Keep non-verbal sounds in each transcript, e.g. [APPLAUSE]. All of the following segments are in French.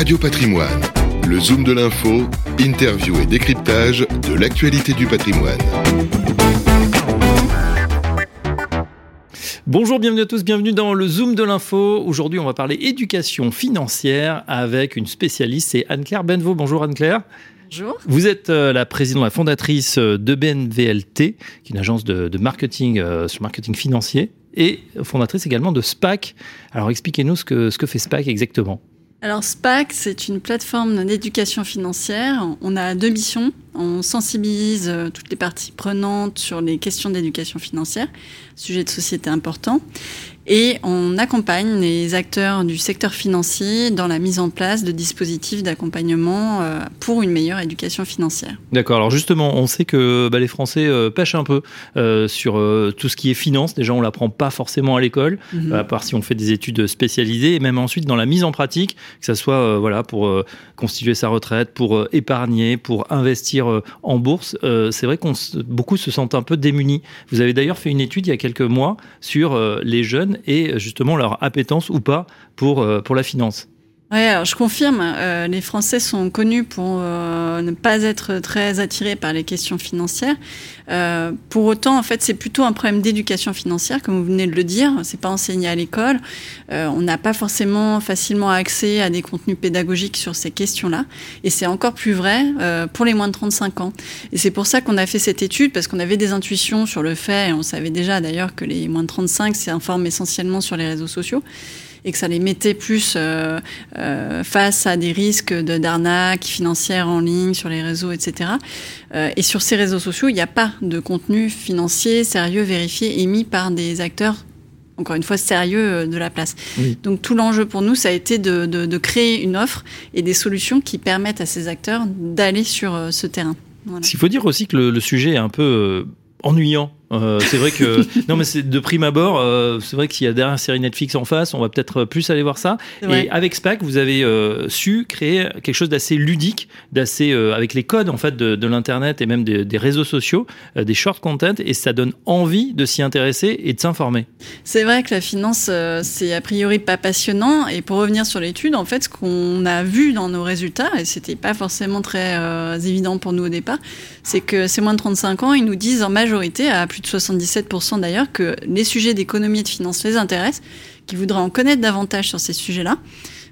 Radio Patrimoine, le Zoom de l'info, interview et décryptage de l'actualité du patrimoine. Bonjour, bienvenue à tous, bienvenue dans le Zoom de l'info. Aujourd'hui, on va parler éducation financière avec une spécialiste, c'est Anne-Claire Benvaux. Bonjour Anne-Claire. Bonjour. Vous êtes euh, la présidente, la fondatrice de BNVLT, qui est une agence de, marketing euh, sur marketing financier, et fondatrice également de SPAC. Alors expliquez-nous ce que, ce que fait SPAC exactement. Alors SPAC, c'est une plateforme d'éducation financière. On a deux missions. On sensibilise euh, toutes les parties prenantes sur les questions d'éducation financière, sujet de société important. Et on accompagne les acteurs du secteur financier dans la mise en place de dispositifs d'accompagnement euh, pour une meilleure éducation financière. D'accord. Alors justement, on sait que bah, les Français euh, pêchent un peu euh, sur tout ce qui est finance. Déjà, on l'apprend pas forcément à l'école, mhm. à part si on fait des études spécialisées, et même ensuite dans la mise en pratique, que ce soit voilà pour constituer sa retraite, pour épargner, pour investir en bourse. c'est vrai qu'on beaucoup se sentent un peu démunis. Vous avez d'ailleurs fait une étude il y a quelques mois sur les jeunes et justement leur appétence ou pas pour, euh, pour la finance. Oui, alors je confirme, euh, les Français sont connus pour euh, ne pas être très attirés par les questions financières. Euh, pour autant, en fait, c'est plutôt un problème d'éducation financière, comme vous venez de le dire. C'est pas enseigné à l'école. Euh, on n'a pas forcément facilement accès à des contenus pédagogiques sur ces questions-là. Et c'est encore plus vrai euh, pour les moins de 35 ans. Et c'est pour ça qu'on a fait cette étude, parce qu'on avait des intuitions sur le fait, et on savait déjà d'ailleurs que les moins de 35 s'informent essentiellement sur les réseaux sociaux et que ça les mettait plus euh, euh, face à des risques de d'arnaque financière en ligne sur les réseaux, etc. Euh, et sur ces réseaux sociaux, il n'y a pas de contenu financier sérieux vérifié émis par des acteurs encore une fois, sérieux de la place. Donc tout l'enjeu pour nous, ça a été de, de, créer une offre et des solutions qui permettent à ces acteurs d'aller sur ce terrain. Voilà. Il faut dire aussi que le, le sujet est un peu ennuyant euh, c'est vrai que [LAUGHS] non, mais c'est de prime abord. Euh, c'est vrai que s'il y a derrière une série Netflix en face, on va peut-être plus aller voir ça. Et avec SPAC, vous avez euh, su créer quelque chose d'assez ludique, d'assez avec les codes en fait de, de l'internet et même des, des réseaux sociaux, des short content, et ça donne envie de s'y intéresser et de s'informer. C'est vrai que la finance, c'est a priori pas passionnant. Et pour revenir sur l'étude, en fait, ce qu'on a vu dans nos résultats, et c'était pas forcément très évident pour nous au départ, c'est que ces moins de 35 ans, ils nous disent en majorité à plus de 77% d'ailleurs, que les sujets d'économie et de finance les intéressent, qu'ils voudraient en connaître davantage sur ces sujets-là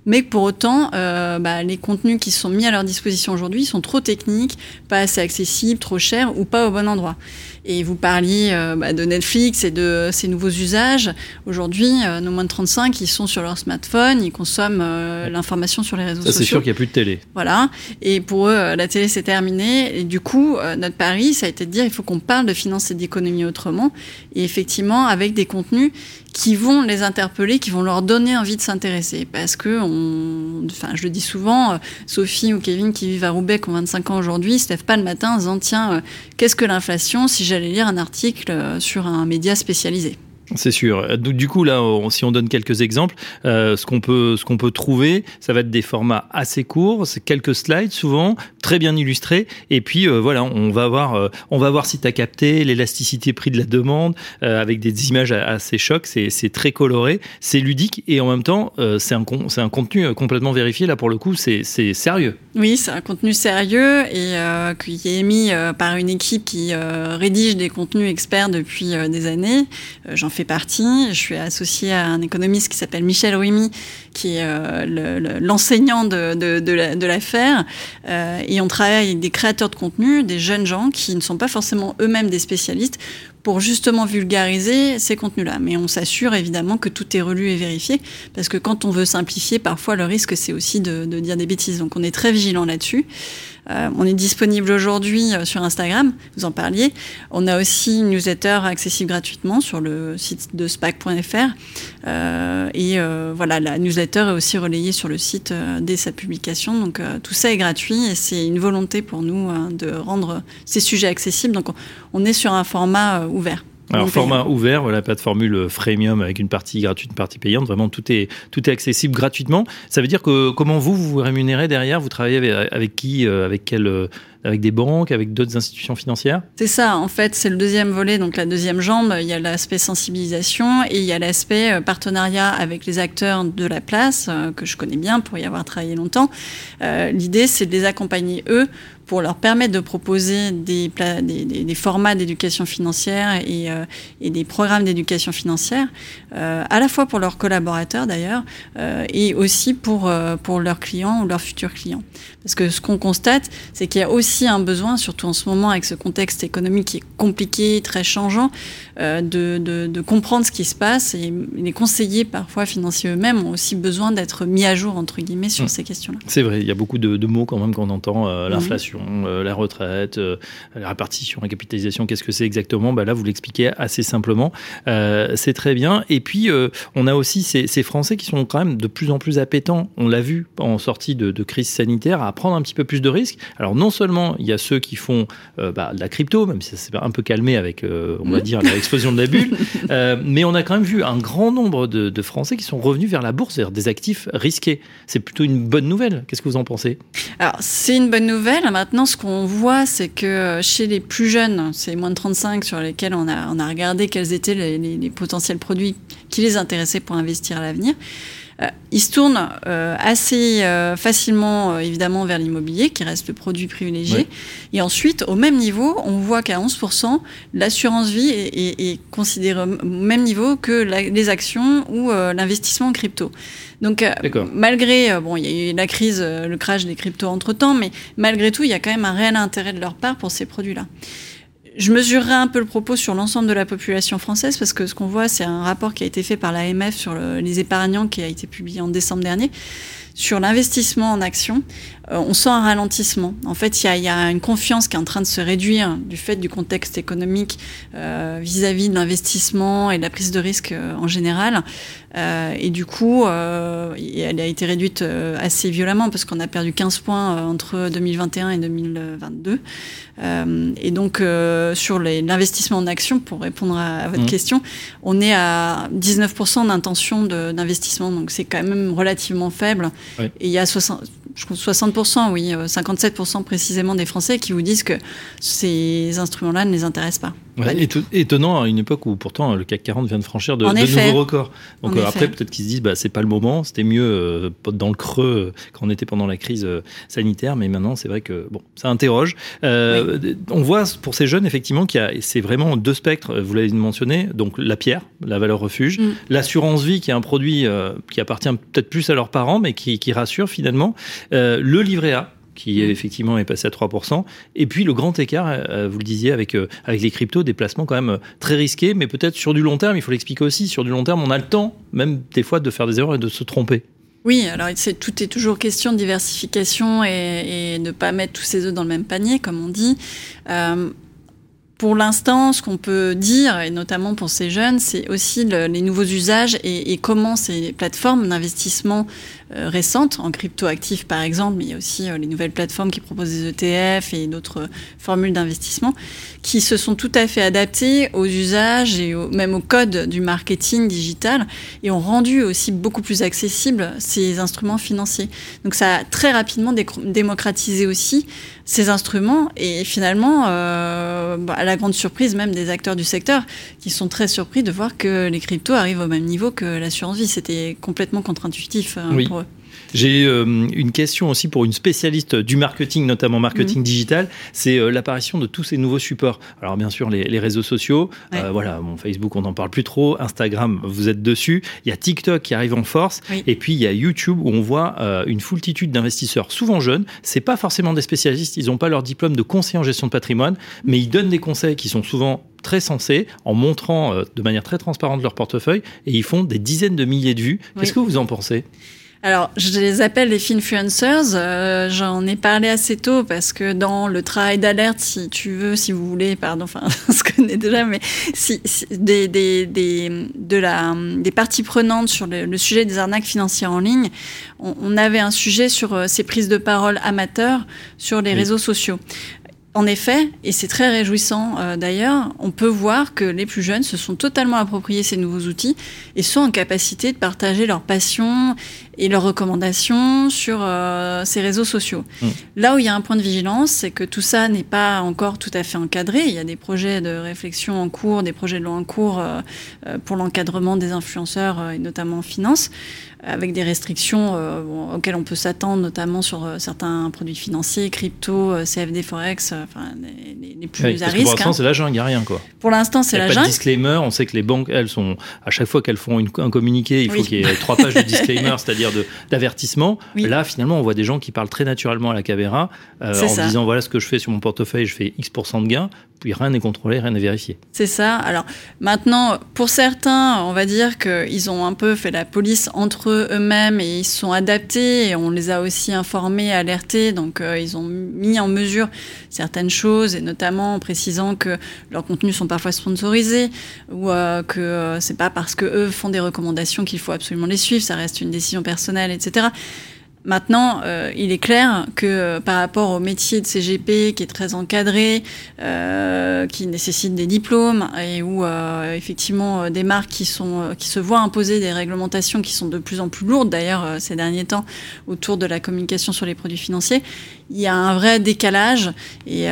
mais pour autant, euh, bah, les contenus qui sont mis à leur disposition aujourd'hui sont trop techniques, pas assez accessibles, trop chers ou pas au bon endroit. Et vous parliez euh, bah, de Netflix et de ses nouveaux usages. Aujourd'hui, euh, nos moins de 35, ils sont sur leur smartphone, ils consomment euh, l'information sur les réseaux sociaux. C'est sûr qu'il n'y a plus de télé. Voilà. Et pour eux, la télé, c'est terminé. Et du coup, notre pari, ça a été de dire il faut qu'on parle de finance et d'économie autrement. Et effectivement, avec des contenus qui vont les interpeller, qui vont leur donner envie de s'intéresser. Parce que, on, enfin, je le dis souvent, Sophie ou Kevin qui vivent à Roubaix, qui ont 25 ans aujourd'hui, se lèvent pas le matin en disant tiens, qu'est-ce que l'inflation si lire un article euh, sur un média spécialisé. C'est sûr. Du coup, là, si on donne quelques exemples, euh, ce qu'on peut, ce qu'on peut trouver, ça va être des formats assez courts, c'est quelques slides souvent, très bien illustrés, et puis euh, voilà, on va voir, on va voir si tu as capté l'élasticité prix de la demande avec des images assez chocs. C'est très coloré, c'est ludique et en même temps, c'est un, contenu complètement vérifié. Là, pour le coup, c'est sérieux. Oui, c'est un contenu sérieux et euh, qui est émis euh, par une équipe qui euh, rédige des contenus experts depuis des années. Partie. Je suis associée à un économiste qui s'appelle Michel Ruimi, qui est l'enseignant de, de, l'affaire. et on travaille avec des créateurs de contenu, des jeunes gens qui ne sont pas forcément eux-mêmes des spécialistes pour justement vulgariser ces contenus-là. Mais on s'assure évidemment que tout est relu et vérifié, parce que quand on veut simplifier, parfois le risque c'est aussi de, dire des bêtises. Donc on est très vigilant là-dessus. Euh, on est disponible aujourd'hui euh, sur Instagram, vous en parliez. On a aussi une newsletter accessible gratuitement sur le site de spac.fr. Euh, et voilà, la newsletter est aussi relayée sur le site dès sa publication. Donc tout ça est gratuit et c'est une volonté pour nous hein, de rendre ces sujets accessibles. Donc on est sur un format ouvert. Alors format ouvert, voilà, pas de formule freemium avec une partie gratuite, une partie payante. Vraiment, tout est tout est accessible gratuitement. Ça veut dire que comment vous vous, vous rémunérez derrière? Vous travaillez avec, qui, euh, avec quel avec des banques, avec d'autres institutions financières C'est ça, en fait, c'est le deuxième volet, donc la deuxième jambe. Il y a l'aspect sensibilisation et il y a l'aspect euh, partenariat avec les acteurs de la place, euh, que je connais bien pour y avoir travaillé longtemps. Euh, L'idée, c'est de les accompagner, eux, pour leur permettre de proposer des, formats d'éducation financière et, des programmes d'éducation financière, à la fois pour leurs collaborateurs d'ailleurs, et aussi pour, pour leurs clients ou leurs futurs clients. Parce que ce qu'on constate, c'est qu'il y a aussi un besoin, surtout en ce moment avec ce contexte économique qui est compliqué, très changeant, de, de, de, comprendre ce qui se passe. Et les conseillers, parfois financiers eux-mêmes, ont aussi besoin d'être mis à jour, entre guillemets, sur mmh. ces questions-là. C'est vrai, il y a beaucoup de, de mots quand même qu'on entend, mmh. l'inflation euh, la retraite, euh, la répartition, la capitalisation, qu'est-ce que c'est exactement? Bah Là, vous l'expliquez assez simplement. Euh, c'est très bien. Et puis, on a aussi ces, ces, Français qui sont quand même de plus en plus appétents, on l'a vu en sortie de, de, crise sanitaire, à prendre un petit peu plus de risques. Alors, non seulement il y a ceux qui font bah, de la crypto, même si ça s'est un peu calmé avec, on va mmh. dire, l'explosion de la bulle, [LAUGHS] mais on a quand même vu un grand nombre de, Français qui sont revenus vers la bourse, vers des actifs risqués. C'est plutôt une bonne nouvelle. Qu'est-ce que vous en pensez? Alors, c'est une bonne nouvelle. Maintenant, ce qu'on voit, c'est que chez les plus jeunes, c'est moins de 35 sur lesquels on a, regardé quels étaient les potentiels produits qui les intéressaient pour investir à l'avenir. Euh, ils se tournent euh, assez euh, facilement, euh, évidemment, vers l'immobilier, qui reste le produit privilégié. Oui. Et ensuite, au même niveau, on voit qu'à 11%, l'assurance vie est, est, est, considérée au même niveau que la, les actions ou euh, l'investissement en crypto. Donc, malgré, bon, il y a eu la crise, le crash des cryptos entre-temps, mais malgré tout, il y a quand même un réel intérêt de leur part pour ces produits-là. Je mesurerai un peu le propos sur l'ensemble de la population française parce que ce qu'on voit, c'est un rapport qui a été fait par l'AMF sur le, les épargnants qui a été publié en décembre dernier sur l'investissement en actions, euh, on sent un ralentissement. En fait, il y, a une confiance qui est en train de se réduire du fait du contexte économique euh, vis-à-vis -vis de l'investissement et de la prise de risque euh, en général. Euh, et du coup, euh, elle a été réduite assez violemment parce qu'on a perdu 15 points entre 2021 et 2022. et donc, sur l'investissement en actions, pour répondre à, à votre mmh. question, on est à 19% d'intention d'investissement. Donc, c'est quand même relativement faible. Oui. Et il y a 60, je pense 60%, oui, 57% précisément des Français qui vous disent que ces instruments-là ne les intéressent pas. Ouais, étonnant à une époque où pourtant le CAC 40 vient de franchir de, de nouveaux records. Donc euh, après, peut-être qu'ils se disent, bah, c'est pas le moment, c'était mieux euh, dans le creux euh, quand on était pendant la crise euh, sanitaire, mais maintenant c'est vrai que bon, ça interroge. Euh, oui. On voit pour ces jeunes effectivement qu'il y a, c'est vraiment deux spectres. Vous l'avez mentionné, donc la pierre, la valeur refuge, mm. l'assurance vie qui est un produit euh, qui appartient peut-être plus à leurs parents, mais qui, qui rassure finalement, le livret A qui est, effectivement est passé à 3%. Et puis le grand écart, euh, vous le disiez, avec, euh, avec les cryptos, des placements quand même très risqués, mais peut-être sur du long terme, il faut l'expliquer aussi, sur du long terme, on a le temps, même des fois, de faire des erreurs et de se tromper. Oui, alors c'est, tout est toujours question de diversification et, et ne pas mettre tous ses œufs dans le même panier, comme on dit. Euh, pour l'instant, ce qu'on peut dire, et notamment pour ces jeunes, c'est aussi le, les nouveaux usages et, et, comment ces plateformes d'investissement euh, récentes, en cryptoactifs par exemple, mais il y a aussi euh, les nouvelles plateformes qui proposent des ETF et d'autres euh, formules d'investissement, qui se sont tout à fait adaptées aux usages et au, même au code du marketing digital et ont rendu aussi beaucoup plus accessibles ces instruments financiers. Donc ça a très rapidement démocratisé aussi ces instruments et finalement, euh, bah, à la grande surprise même des acteurs du secteur, qui sont très surpris de voir que les cryptos arrivent au même niveau que l'assurance vie. C'était complètement contre-intuitif oui. pour eux. J'ai euh, une question aussi pour une spécialiste du marketing, notamment marketing mmh. digital. C'est euh, l'apparition de tous ces nouveaux supports. Alors bien sûr les, les réseaux sociaux, ouais. euh, voilà, mon Facebook on n'en parle plus trop, Instagram vous êtes dessus. Il y a TikTok qui arrive en force, oui. et puis il y a YouTube où on voit une foultitude d'investisseurs, souvent jeunes. C'est pas forcément des spécialistes, ils n'ont pas leur diplôme de conseiller en gestion de patrimoine, mais ils donnent des conseils qui sont souvent très sensés en montrant de manière très transparente leur portefeuille et ils font des dizaines de milliers de vues. Qu'est-ce oui. que vous en pensez? Alors, je les appelle les finfluencers. Euh, J'en ai parlé assez tôt parce que dans le travail d'alerte, si tu veux, si vous voulez, pardon, enfin, [LAUGHS] on se connaît déjà, mais si, si des, des, des, de la, des parties prenantes sur le, le, sujet des arnaques financières en ligne, on, on avait un sujet sur euh, ces prises de parole amateurs sur les oui. réseaux sociaux. En effet, et c'est très réjouissant euh, d'ailleurs, on peut voir que les plus jeunes se sont totalement appropriés ces nouveaux outils et sont en capacité de partager leur passion et leurs recommandations sur euh, ces réseaux sociaux. Mm. Là où il y a un point de vigilance, c'est que tout ça n'est pas encore tout à fait encadré. Il y a des projets de réflexion en cours, des projets de loi en cours euh, pour l'encadrement des influenceurs et notamment en finance avec des restrictions euh, auxquelles on peut s'attendre, notamment sur euh, certains produits financiers, crypto, euh, CFD, Forex, enfin, les, les, plus à risque. Pour l'instant, hein. c'est la jungle, il n'y a rien. Quoi. Pour l'instant, c'est la jungle. Pas de disclaimer, on sait que les banques, elles sont, à chaque fois qu'elles font une, un communiqué, il faut qu'il y ait trois pages de disclaimer, [LAUGHS] c'est-à-dire d'avertissement. Là, finalement, on voit des gens qui parlent très naturellement à la caméra, en disant voilà ce que je fais sur mon portefeuille, je fais X% de gains puis rien n'est contrôlé, rien n'est vérifié. C'est ça. Alors maintenant, pour certains, on va dire qu'ils ont un peu fait la police entre eux-mêmes et ils sont adaptés et on les a aussi informés, alertés. Donc euh, ils ont mis en mesure certaines choses et notamment en précisant que leurs contenus sont parfois sponsorisés ou euh, que euh, c'est pas parce que eux font des recommandations qu'il faut absolument les suivre. Ça reste une décision personnelle, etc. Maintenant, euh, il est clair que euh, par rapport au métier de CGP qui est très encadré, euh, qui nécessite des diplômes et où effectivement des marques qui sont qui se voient imposer des réglementations qui sont de plus en plus lourdes d'ailleurs ces derniers temps autour de la communication sur les produits financiers, il y a un vrai décalage et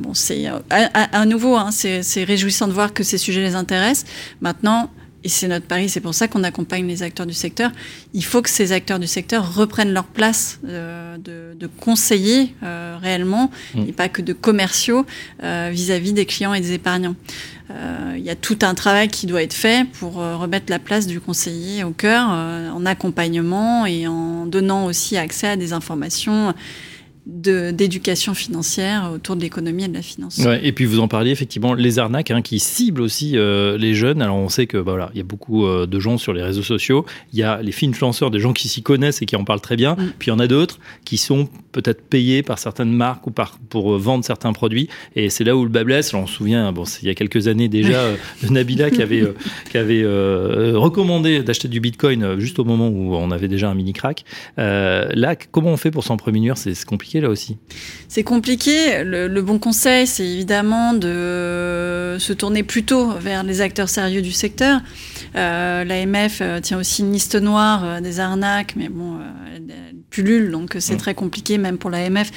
bon c'est à, nouveau hein, c'est réjouissant de voir que ces sujets les intéressent. Maintenant, et c'est notre pari, c'est pour ça qu'on accompagne les acteurs du secteur. Il faut que ces acteurs du secteur reprennent leur place euh, de, de, conseillers euh, réellement, mm. et pas que de commerciaux euh, vis-à-vis des clients et des épargnants. Il y a tout un travail qui doit être fait pour remettre la place du conseiller au cœur, en accompagnement et en donnant aussi accès à des informations d'éducation financière autour de l'économie et de la finance. Ouais, et puis vous en parliez effectivement, les arnaques hein, qui ciblent aussi euh, les jeunes. Alors on sait que bah, voilà, il y a beaucoup euh, de gens sur les réseaux sociaux. Il y a les influenceurs, des gens qui s'y connaissent et qui en parlent très bien. Mm. Puis il y en a d'autres qui sont peut-être payés par certaines marques ou par, pour euh, vendre certains produits. Et c'est là où le bas blesse. on se souvient, bon, il y a quelques années déjà, [LAUGHS] de Nabila qui avait, qui avait recommandé d'acheter du Bitcoin juste au moment où on avait déjà un mini crack. là, comment on fait pour s'en prémunir? C'est compliqué là aussi C'est compliqué. Le, bon conseil, c'est évidemment de se tourner plutôt vers les acteurs sérieux du secteur. Euh, L'AMF euh, tient aussi une liste noire euh, des arnaques, mais bon, elle, pullule, donc c'est très compliqué même pour l'AMF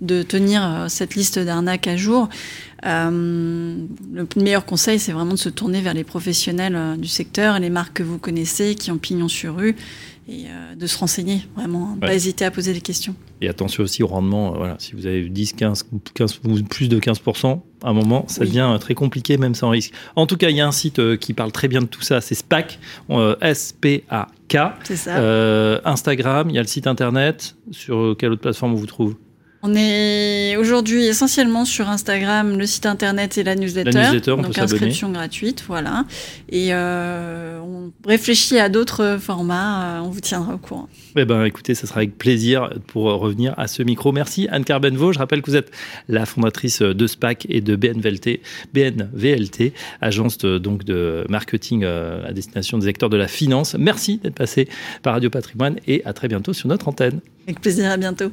de tenir cette liste d'arnaques à jour. le meilleur conseil, c'est vraiment de se tourner vers les professionnels du secteur, les marques que vous connaissez, qui ont pignon sur rue, et euh, de se renseigner, vraiment, pas hésiter à poser des questions. Et attention aussi au rendement, euh, voilà, si vous avez 10, 15, 15 plus de 15%, à un moment, ça devient euh, très compliqué, même sans risque. En tout cas, il y a un site qui parle très bien de tout ça, c'est SPAC, S-P-A-K. C'est ça. Instagram, il y a le site internet. Sur quelle autre plateforme on vous trouve? On est aujourd'hui essentiellement sur Instagram, le site internet et la newsletter. La newsletter, on donc inscription gratuite, voilà. Et euh, on réfléchit à d'autres formats, euh, on vous tiendra au courant. Eh ben, écoutez, ça sera avec plaisir pour revenir à ce micro. Merci Anne Carbenveau. Je rappelle que vous êtes la fondatrice de SPAC et de BNVLT, BNVLT, agence de, donc de marketing euh, à destination des acteurs de la finance. Merci d'être passé par Radio Patrimoine et à très bientôt sur notre antenne. Avec plaisir, à bientôt.